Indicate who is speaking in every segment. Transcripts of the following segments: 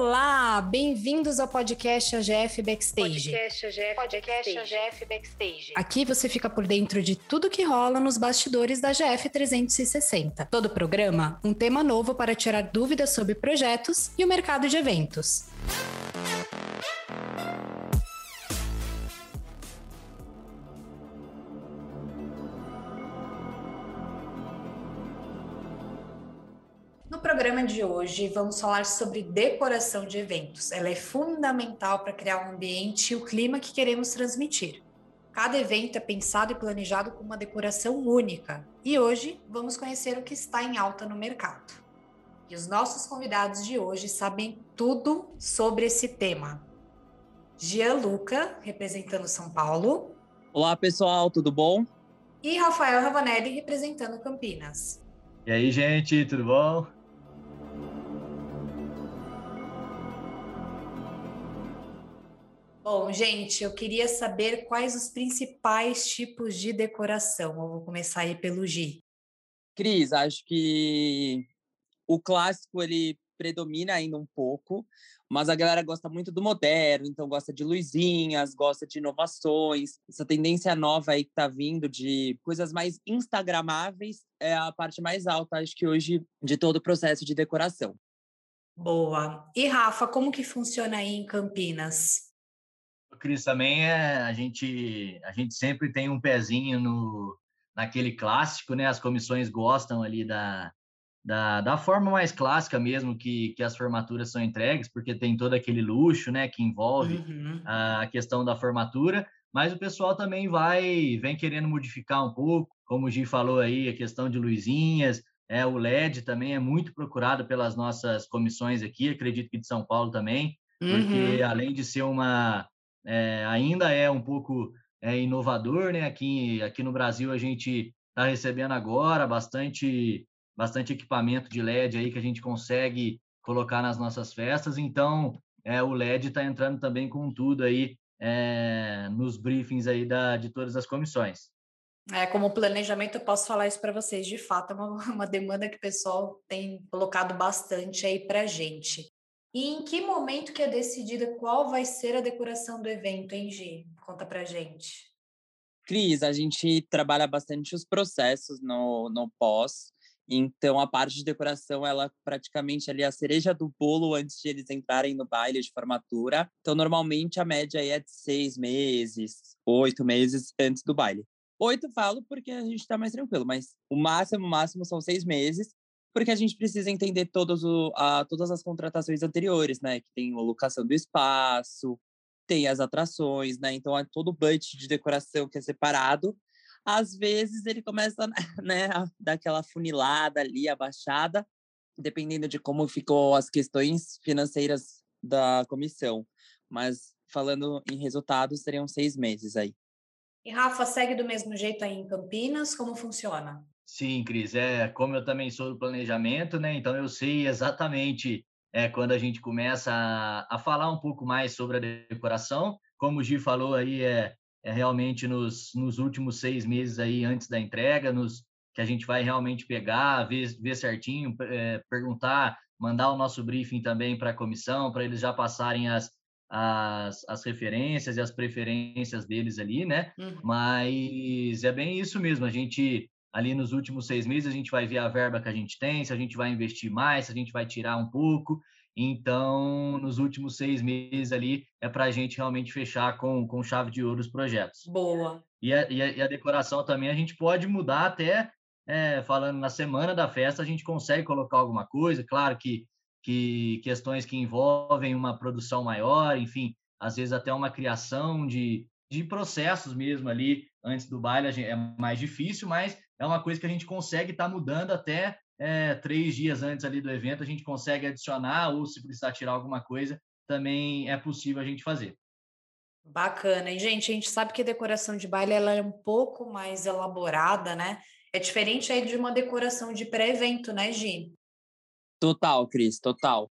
Speaker 1: Olá, bem-vindos ao podcast AGF Backstage.
Speaker 2: Podcast AGF, podcast AGF Backstage.
Speaker 1: Aqui você fica por dentro de tudo que rola nos bastidores da GF 360. Todo programa, um tema novo para tirar dúvidas sobre projetos e o mercado de eventos. Programa de hoje, vamos falar sobre decoração de eventos. Ela é fundamental para criar um ambiente e o clima que queremos transmitir. Cada evento é pensado e planejado com uma decoração única. E hoje vamos conhecer o que está em alta no mercado. E os nossos convidados de hoje sabem tudo sobre esse tema. Gianluca, representando São Paulo.
Speaker 3: Olá, pessoal, tudo bom?
Speaker 1: E Rafael Ravanelli, representando Campinas.
Speaker 4: E aí, gente, tudo bom?
Speaker 1: Bom, gente, eu queria saber quais os principais tipos de decoração. Eu vou começar aí pelo Gi.
Speaker 3: Cris, acho que o clássico ele predomina ainda um pouco, mas a galera gosta muito do moderno, então gosta de luzinhas, gosta de inovações. Essa tendência nova aí que tá vindo de coisas mais instagramáveis é a parte mais alta, acho que hoje, de todo o processo de decoração.
Speaker 1: Boa. E Rafa, como que funciona aí em Campinas?
Speaker 4: Cris, também é, a gente a gente sempre tem um pezinho no naquele clássico, né? As comissões gostam ali da, da, da forma mais clássica mesmo que, que as formaturas são entregues, porque tem todo aquele luxo, né? Que envolve uhum. a questão da formatura, mas o pessoal também vai vem querendo modificar um pouco, como o Gi falou aí, a questão de luzinhas, é, o LED também é muito procurado pelas nossas comissões aqui, acredito que de São Paulo também, porque uhum. além de ser uma é, ainda é um pouco é, inovador, né? Aqui, aqui no Brasil a gente está recebendo agora bastante, bastante equipamento de LED aí que a gente consegue colocar nas nossas festas. Então, é, o LED está entrando também com tudo aí é, nos briefings aí da, de todas as comissões.
Speaker 1: É, como planejamento, eu posso falar isso para vocês. De fato, é uma, uma demanda que o pessoal tem colocado bastante aí para a gente. E em que momento que é decidida qual vai ser a decoração do evento, hein, Gi? Conta pra gente.
Speaker 3: Cris, a gente trabalha bastante os processos no, no pós, então a parte de decoração, ela praticamente ali é a cereja do bolo antes de eles entrarem no baile de formatura. Então, normalmente a média é de seis meses, oito meses antes do baile. Oito falo porque a gente está mais tranquilo, mas o máximo, o máximo são seis meses porque a gente precisa entender todos o, a, todas as contratações anteriores, né? Que tem a locação do espaço, tem as atrações, né? Então, é todo o budget de decoração que é separado. Às vezes, ele começa né, a dar aquela funilada ali, abaixada, dependendo de como ficou as questões financeiras da comissão. Mas, falando em resultados, seriam seis meses aí.
Speaker 1: E Rafa, segue do mesmo jeito aí em Campinas? Como funciona?
Speaker 4: Sim, Cris, é como eu também sou do planejamento, né? Então eu sei exatamente é, quando a gente começa a, a falar um pouco mais sobre a decoração. Como o Gi falou aí, é, é realmente nos, nos últimos seis meses aí antes da entrega, nos que a gente vai realmente pegar, ver, ver certinho, é, perguntar, mandar o nosso briefing também para a comissão, para eles já passarem as, as, as referências e as preferências deles ali, né? Uhum. Mas é bem isso mesmo, a gente ali nos últimos seis meses a gente vai ver a verba que a gente tem, se a gente vai investir mais, se a gente vai tirar um pouco. Então, nos últimos seis meses ali é para a gente realmente fechar com, com chave de ouro os projetos.
Speaker 1: Boa.
Speaker 4: E a, e a, e a decoração também a gente pode mudar até, é, falando na semana da festa, a gente consegue colocar alguma coisa. Claro que, que questões que envolvem uma produção maior, enfim, às vezes até uma criação de, de processos mesmo ali antes do baile é mais difícil, mas é uma coisa que a gente consegue estar tá mudando até é, três dias antes ali do evento, a gente consegue adicionar ou se precisar tirar alguma coisa, também é possível a gente fazer.
Speaker 1: Bacana. E, gente, a gente sabe que a decoração de baile ela é um pouco mais elaborada, né? É diferente aí de uma decoração de pré-evento, né, Gi?
Speaker 3: Total, Cris, total.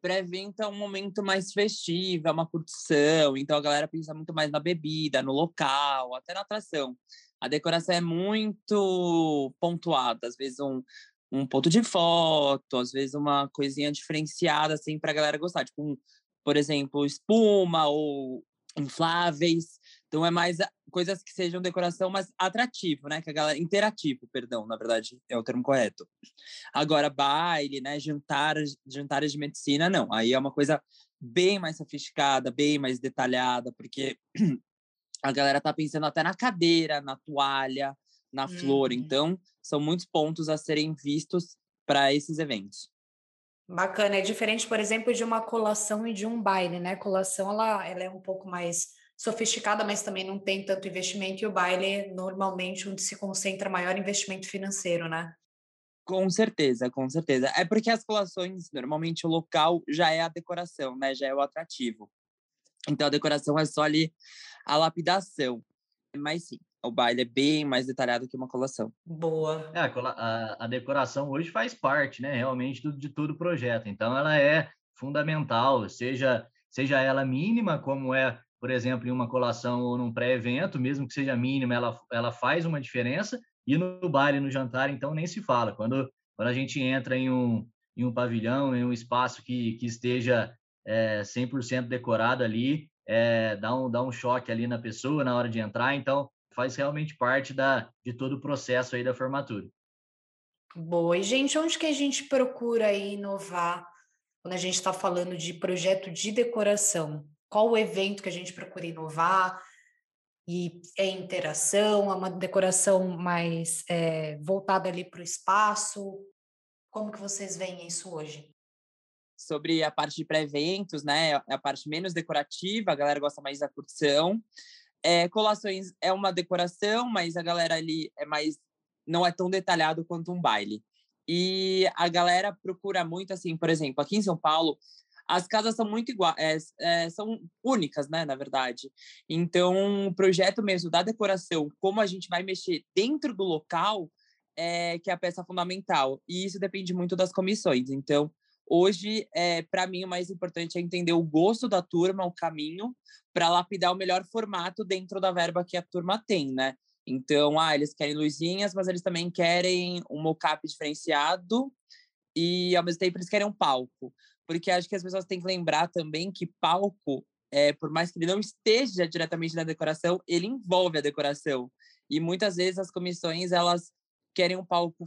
Speaker 3: Pré-evento é um momento mais festivo, é uma curtição, então a galera pensa muito mais na bebida, no local, até na atração a decoração é muito pontuada. Às vezes um, um ponto de foto, às vezes uma coisinha diferenciada, assim, para a galera gostar. Tipo, um, por exemplo, espuma ou infláveis. Então, é mais coisas que sejam decoração mais atrativo, né? Que a galera... Interativo, perdão, na verdade, é o termo correto. Agora, baile, né? Jantar, jantares de medicina, não. Aí é uma coisa bem mais sofisticada, bem mais detalhada, porque a galera tá pensando até na cadeira, na toalha, na flor. Uhum. Então, são muitos pontos a serem vistos para esses eventos.
Speaker 1: Bacana, é diferente, por exemplo, de uma colação e de um baile, né? Colação ela, ela é um pouco mais sofisticada, mas também não tem tanto investimento, e o baile normalmente onde se concentra maior investimento financeiro, né?
Speaker 3: Com certeza, com certeza. É porque as colações, normalmente o local já é a decoração, né? Já é o atrativo. Então a decoração é só ali a lapidação. Mas sim, o baile é bem mais detalhado que uma colação.
Speaker 1: Boa.
Speaker 4: É, a, a, decoração hoje faz parte, né, realmente, do, de todo o projeto. Então, ela é fundamental, seja, seja ela mínima, como é, por exemplo, em uma colação ou num pré-evento, mesmo que seja mínima, ela, ela faz uma diferença. E no baile, no jantar, então, nem se fala. Quando, quando a gente entra em um, em um pavilhão, em um espaço que, que esteja é, 100% decorado ali, é, dá, um, dá um choque ali na pessoa na hora de entrar. Então, faz realmente parte da, de todo o processo aí da formatura.
Speaker 1: Boa. E, gente, onde que a gente procura inovar quando a gente está falando de projeto de decoração? Qual o evento que a gente procura inovar? E é interação, é uma decoração mais é, voltada ali para o espaço? Como que vocês veem isso hoje?
Speaker 3: Sobre a parte de pré-eventos, né? É a parte menos decorativa, a galera gosta mais da curtição. É, colações é uma decoração, mas a galera ali é mais não é tão detalhado quanto um baile. E a galera procura muito assim, por exemplo, aqui em São Paulo, as casas são muito iguais, é, é, são únicas, né, na verdade. Então, o projeto mesmo da decoração, como a gente vai mexer dentro do local, é que é a peça fundamental. E isso depende muito das comissões. Então, Hoje, é, para mim, o mais importante é entender o gosto da turma, o caminho, para lapidar o melhor formato dentro da verba que a turma tem, né? Então, ah, eles querem luzinhas, mas eles também querem um mocap diferenciado e, ao mesmo tempo, eles querem um palco. Porque acho que as pessoas têm que lembrar também que palco, é, por mais que ele não esteja diretamente na decoração, ele envolve a decoração. E muitas vezes as comissões, elas querem um palco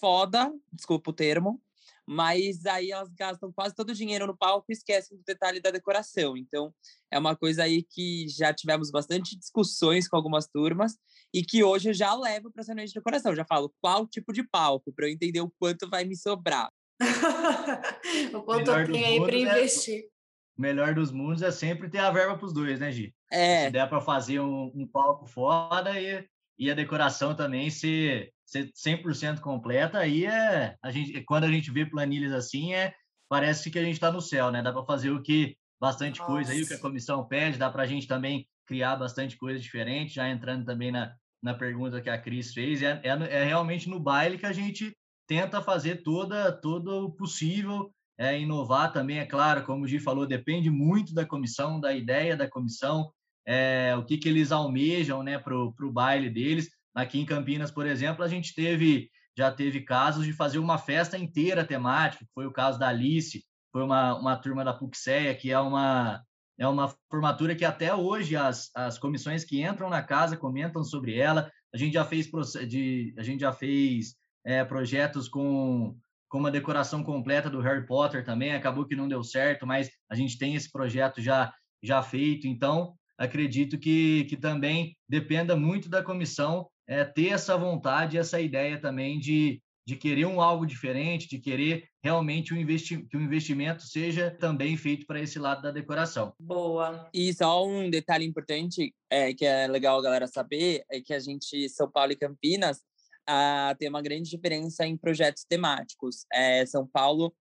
Speaker 3: foda, desculpa o termo, mas aí elas gastam quase todo o dinheiro no palco e esquecem do detalhe da decoração. Então, é uma coisa aí que já tivemos bastante discussões com algumas turmas e que hoje eu já levo para essa noite de decoração. já falo qual tipo de palco, para eu entender o quanto vai me sobrar.
Speaker 1: o quanto eu tenho aí para é investir. É,
Speaker 4: o melhor dos mundos é sempre ter a verba para os dois, né, Gi?
Speaker 3: É.
Speaker 4: Se der para fazer um, um palco foda e, e a decoração também ser ser 100% completa, aí é a gente quando a gente vê planilhas assim, é parece que a gente está no céu, né? Dá para fazer o que bastante Nossa. coisa aí o que a comissão pede, dá para a gente também criar bastante coisa diferente, já entrando também na, na pergunta que a Cris fez, é, é, é realmente no baile que a gente tenta fazer toda todo o possível, é, inovar também, é claro, como o Gi falou, depende muito da comissão, da ideia da comissão, é, o que, que eles almejam né, para o baile deles. Aqui em Campinas, por exemplo, a gente teve já teve casos de fazer uma festa inteira temática, foi o caso da Alice, foi uma, uma turma da Puxéia, que é uma, é uma formatura que até hoje as, as comissões que entram na casa comentam sobre ela. A gente já fez, de, a gente já fez é, projetos com, com uma decoração completa do Harry Potter também, acabou que não deu certo, mas a gente tem esse projeto já, já feito, então acredito que, que também dependa muito da comissão é, ter essa vontade, essa ideia também de, de querer um algo diferente, de querer realmente um investi que o investimento seja também feito para esse lado da decoração.
Speaker 1: Boa.
Speaker 3: E só um detalhe importante é, que é legal a galera saber é que a gente, São Paulo e Campinas, ah, tem uma grande diferença em projetos temáticos. É, São Paulo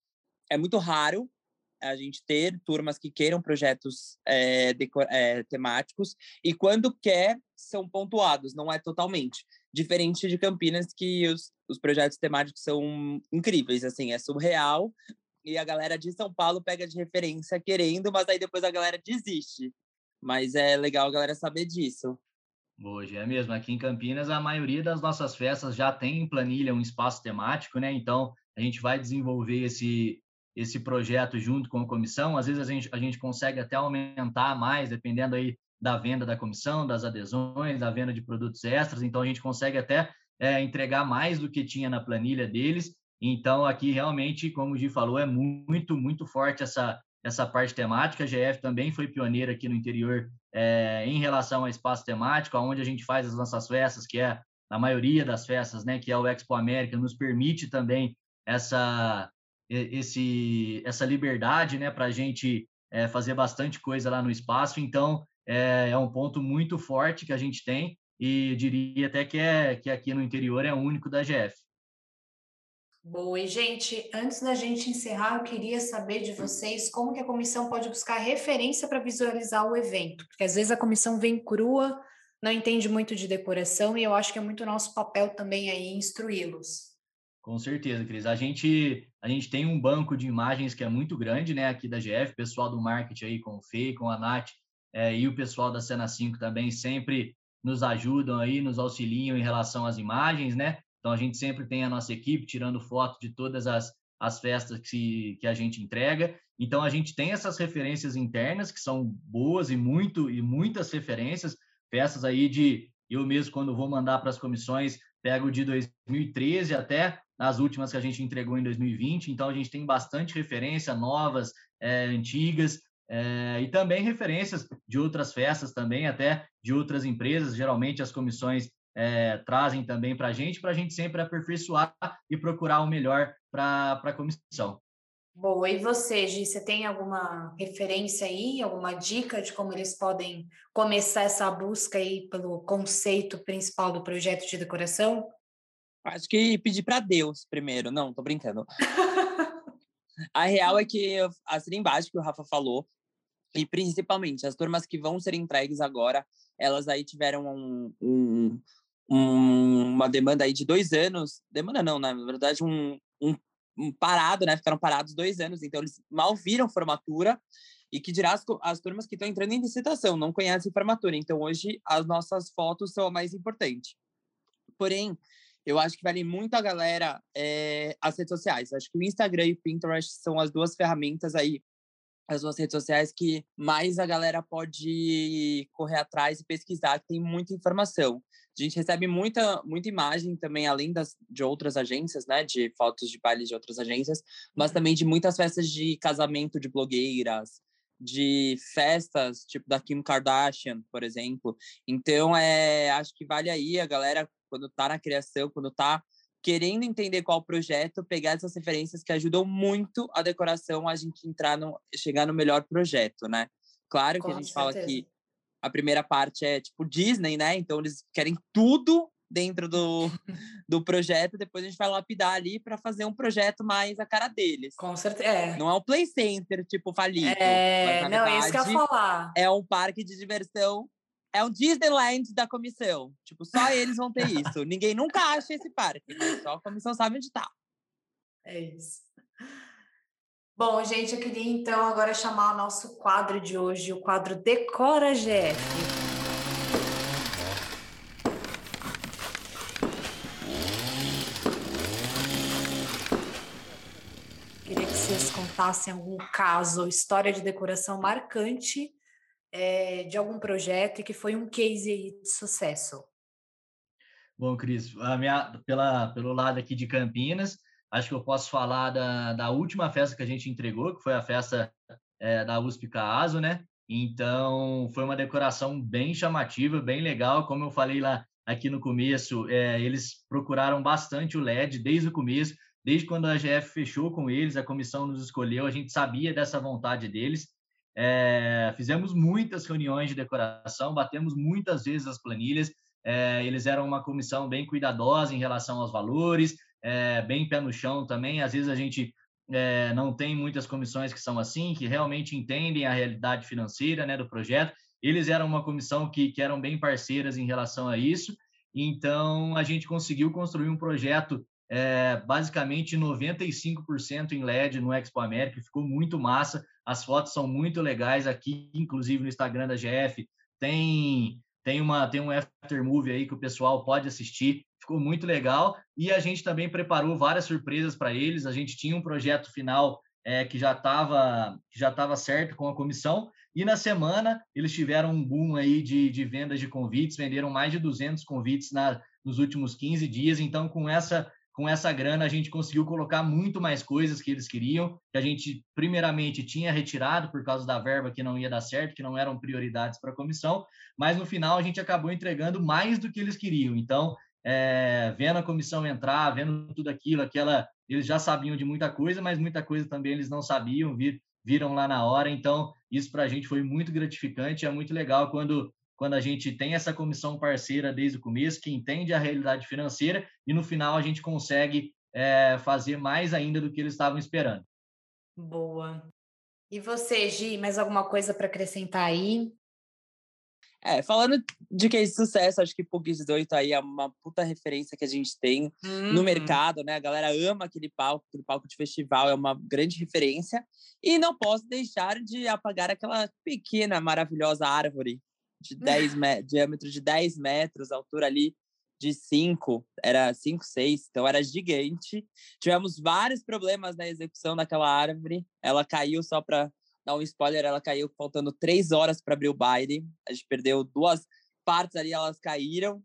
Speaker 3: é muito raro a gente ter turmas que queiram projetos é, é, temáticos e quando quer são pontuados, não é totalmente. Diferente de Campinas, que os, os projetos temáticos são incríveis, assim, é surreal. E a galera de São Paulo pega de referência querendo, mas aí depois a galera desiste. Mas é legal a galera saber disso.
Speaker 4: Hoje é mesmo. Aqui em Campinas, a maioria das nossas festas já tem em planilha um espaço temático, né? Então, a gente vai desenvolver esse, esse projeto junto com a comissão. Às vezes a gente, a gente consegue até aumentar mais, dependendo aí da venda da comissão, das adesões, da venda de produtos extras. Então, a gente consegue até é, entregar mais do que tinha na planilha deles. Então, aqui realmente, como o Gi falou, é muito, muito forte essa, essa parte temática. A GF também foi pioneira aqui no interior é, em relação ao espaço temático, onde a gente faz as nossas festas, que é a maioria das festas, né, que é o Expo América, nos permite também essa, esse, essa liberdade né, para a gente é, fazer bastante coisa lá no espaço. Então, é, é um ponto muito forte que a gente tem e diria até que, é, que aqui no interior é o único da GF.
Speaker 1: Boa, e gente, antes da gente encerrar, eu queria saber de vocês como que a comissão pode buscar referência para visualizar o evento, porque às vezes a comissão vem crua, não entende muito de decoração, e eu acho que é muito nosso papel também aí instruí-los.
Speaker 4: Com certeza, Cris. A gente, a gente tem um banco de imagens que é muito grande, né, aqui da GF, pessoal do marketing aí com o Fê, com a Nath, é, e o pessoal da Cena 5 também sempre nos ajudam aí, nos auxiliam em relação às imagens, né? Então a gente sempre tem a nossa equipe tirando foto de todas as, as festas que, que a gente entrega. Então a gente tem essas referências internas que são boas e muito e muitas referências, festas aí de eu mesmo quando vou mandar para as comissões pego de 2013 até as últimas que a gente entregou em 2020. Então a gente tem bastante referência novas, é, antigas é, e também referências de outras festas também, até de outras empresas. Geralmente as comissões é, trazem também para a gente, para a gente sempre aperfeiçoar e procurar o melhor para a comissão.
Speaker 1: Boa, e você, Gi, você tem alguma referência aí, alguma dica de como eles podem começar essa busca aí pelo conceito principal do projeto de decoração?
Speaker 3: Acho que pedir para Deus primeiro, não, tô brincando. a real é que eu assinei embaixo que o Rafa falou, e principalmente as turmas que vão ser entregues agora, elas aí tiveram um, um, um, uma demanda aí de dois anos, demanda não, né? na verdade um, um, um, parado, né? Ficaram parados dois anos, então eles mal viram formatura e que dirá as, as turmas que estão entrando em licitação, não conhecem formatura. Então hoje as nossas fotos são a mais importante. Porém, eu acho que vale muito a galera é, as redes sociais. Acho que o Instagram e o Pinterest são as duas ferramentas aí as duas redes sociais que mais a galera pode correr atrás e pesquisar, que tem muita informação. A gente recebe muita, muita imagem também, além das, de outras agências, né? De fotos de baile de outras agências, mas uhum. também de muitas festas de casamento de blogueiras, de festas, tipo da Kim Kardashian, por exemplo. Então, é, acho que vale aí a galera, quando tá na criação, quando tá querendo entender qual projeto, pegar essas referências que ajudam muito a decoração a gente entrar no chegar no melhor projeto, né? Claro que Com a gente certeza. fala que a primeira parte é tipo Disney, né? Então eles querem tudo dentro do, do projeto, depois a gente vai lapidar ali para fazer um projeto mais a cara deles.
Speaker 1: Com certeza. É.
Speaker 3: Não é um play center, tipo, falido.
Speaker 1: É, não, é isso que eu ia falar.
Speaker 3: É um parque de diversão é um Disneyland da comissão. Tipo, só eles vão ter isso. Ninguém nunca acha esse parque, né? Só a comissão sabe onde tá.
Speaker 1: É isso. Bom, gente, eu queria então agora chamar o nosso quadro de hoje, o quadro Decora GF. Queria que vocês contassem algum caso ou história de decoração marcante é, de algum projeto e que foi um case de sucesso?
Speaker 4: Bom, Cris, minha, pela, pelo lado aqui de Campinas, acho que eu posso falar da, da última festa que a gente entregou, que foi a festa é, da USP Caaso, né? Então, foi uma decoração bem chamativa, bem legal. Como eu falei lá aqui no começo, é, eles procuraram bastante o LED desde o começo, desde quando a GF fechou com eles, a comissão nos escolheu, a gente sabia dessa vontade deles. É, fizemos muitas reuniões de decoração, batemos muitas vezes as planilhas. É, eles eram uma comissão bem cuidadosa em relação aos valores, é, bem pé no chão também. Às vezes a gente é, não tem muitas comissões que são assim, que realmente entendem a realidade financeira né, do projeto. Eles eram uma comissão que, que eram bem parceiras em relação a isso. Então, a gente conseguiu construir um projeto é, basicamente 95% em LED no Expo América, ficou muito massa. As fotos são muito legais aqui, inclusive no Instagram da GF. Tem tem uma tem um after movie aí que o pessoal pode assistir. Ficou muito legal e a gente também preparou várias surpresas para eles. A gente tinha um projeto final é, que já estava já estava certo com a comissão e na semana eles tiveram um boom aí de, de vendas de convites, venderam mais de 200 convites na, nos últimos 15 dias. Então, com essa com essa grana a gente conseguiu colocar muito mais coisas que eles queriam, que a gente primeiramente tinha retirado por causa da verba que não ia dar certo, que não eram prioridades para a comissão, mas no final a gente acabou entregando mais do que eles queriam. Então, é, vendo a comissão entrar, vendo tudo aquilo, aquela, eles já sabiam de muita coisa, mas muita coisa também eles não sabiam, vir, viram lá na hora. Então, isso para a gente foi muito gratificante, é muito legal quando quando a gente tem essa comissão parceira desde o começo, que entende a realidade financeira, e no final a gente consegue é, fazer mais ainda do que eles estavam esperando.
Speaker 1: Boa. E você, Gi, mais alguma coisa para acrescentar aí?
Speaker 3: É, falando de case de sucesso, acho que PUC 18 aí é uma puta referência que a gente tem hum. no mercado, né? A galera ama aquele palco, aquele palco de festival é uma grande referência. E não posso deixar de apagar aquela pequena, maravilhosa árvore de 10 metros, diâmetro de 10 metros, altura ali de 5, era 5, 6, então era gigante. Tivemos vários problemas na execução daquela árvore. Ela caiu só para dar um spoiler, ela caiu faltando três horas para abrir o baile. A gente perdeu duas partes ali, elas caíram.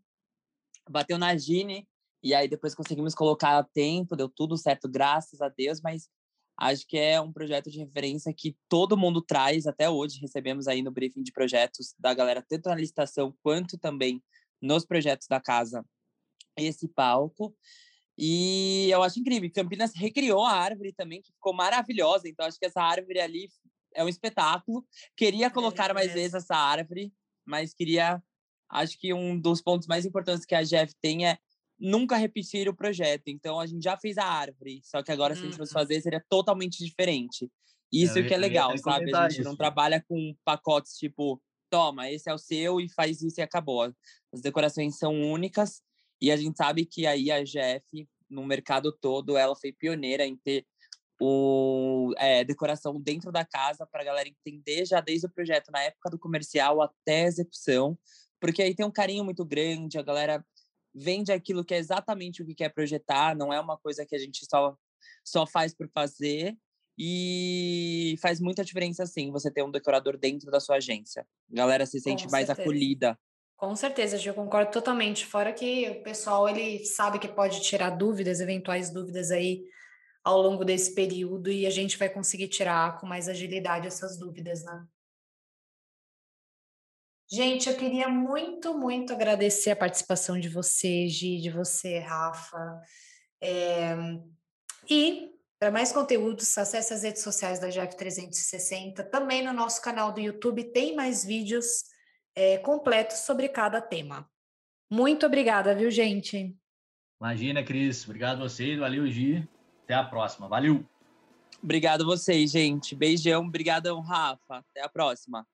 Speaker 3: Bateu na Gine, e aí depois conseguimos colocar a tempo, deu tudo certo, graças a Deus, mas Acho que é um projeto de referência que todo mundo traz até hoje. Recebemos aí no briefing de projetos da galera, tanto na licitação quanto também nos projetos da casa, esse palco. E eu acho incrível. Campinas recriou a árvore também, que ficou maravilhosa. Então, acho que essa árvore ali é um espetáculo. Queria colocar mais vezes essa árvore, mas queria. Acho que um dos pontos mais importantes que a Jeff tem é nunca repetir o projeto. Então a gente já fez a árvore, só que agora se a gente fosse uhum. fazer seria totalmente diferente. Isso eu, que é legal, sabe? A gente isso. não trabalha com pacotes tipo, toma, esse é o seu e faz isso e acabou. As decorações são únicas e a gente sabe que aí a GF no mercado todo ela foi pioneira em ter o é, decoração dentro da casa para a galera entender já desde o projeto na época do comercial até a execução, porque aí tem um carinho muito grande, a galera vende aquilo que é exatamente o que quer projetar, não é uma coisa que a gente só, só faz por fazer. E faz muita diferença, sim, você ter um decorador dentro da sua agência. A galera se sente Com mais certeza. acolhida.
Speaker 1: Com certeza, eu concordo totalmente. Fora que o pessoal ele sabe que pode tirar dúvidas, eventuais dúvidas aí ao longo desse período e a gente vai conseguir tirar com mais agilidade essas dúvidas, né? Gente, eu queria muito, muito agradecer a participação de você, Gi, de você, Rafa. É... E para mais conteúdos, acesse as redes sociais da GF 360. Também no nosso canal do YouTube tem mais vídeos é, completos sobre cada tema. Muito obrigada, viu, gente?
Speaker 4: Imagina, Cris. Obrigado a vocês. Valeu, Gi. Até a próxima. Valeu.
Speaker 3: Obrigado a vocês, gente. Beijão. Obrigadão, Rafa. Até a próxima.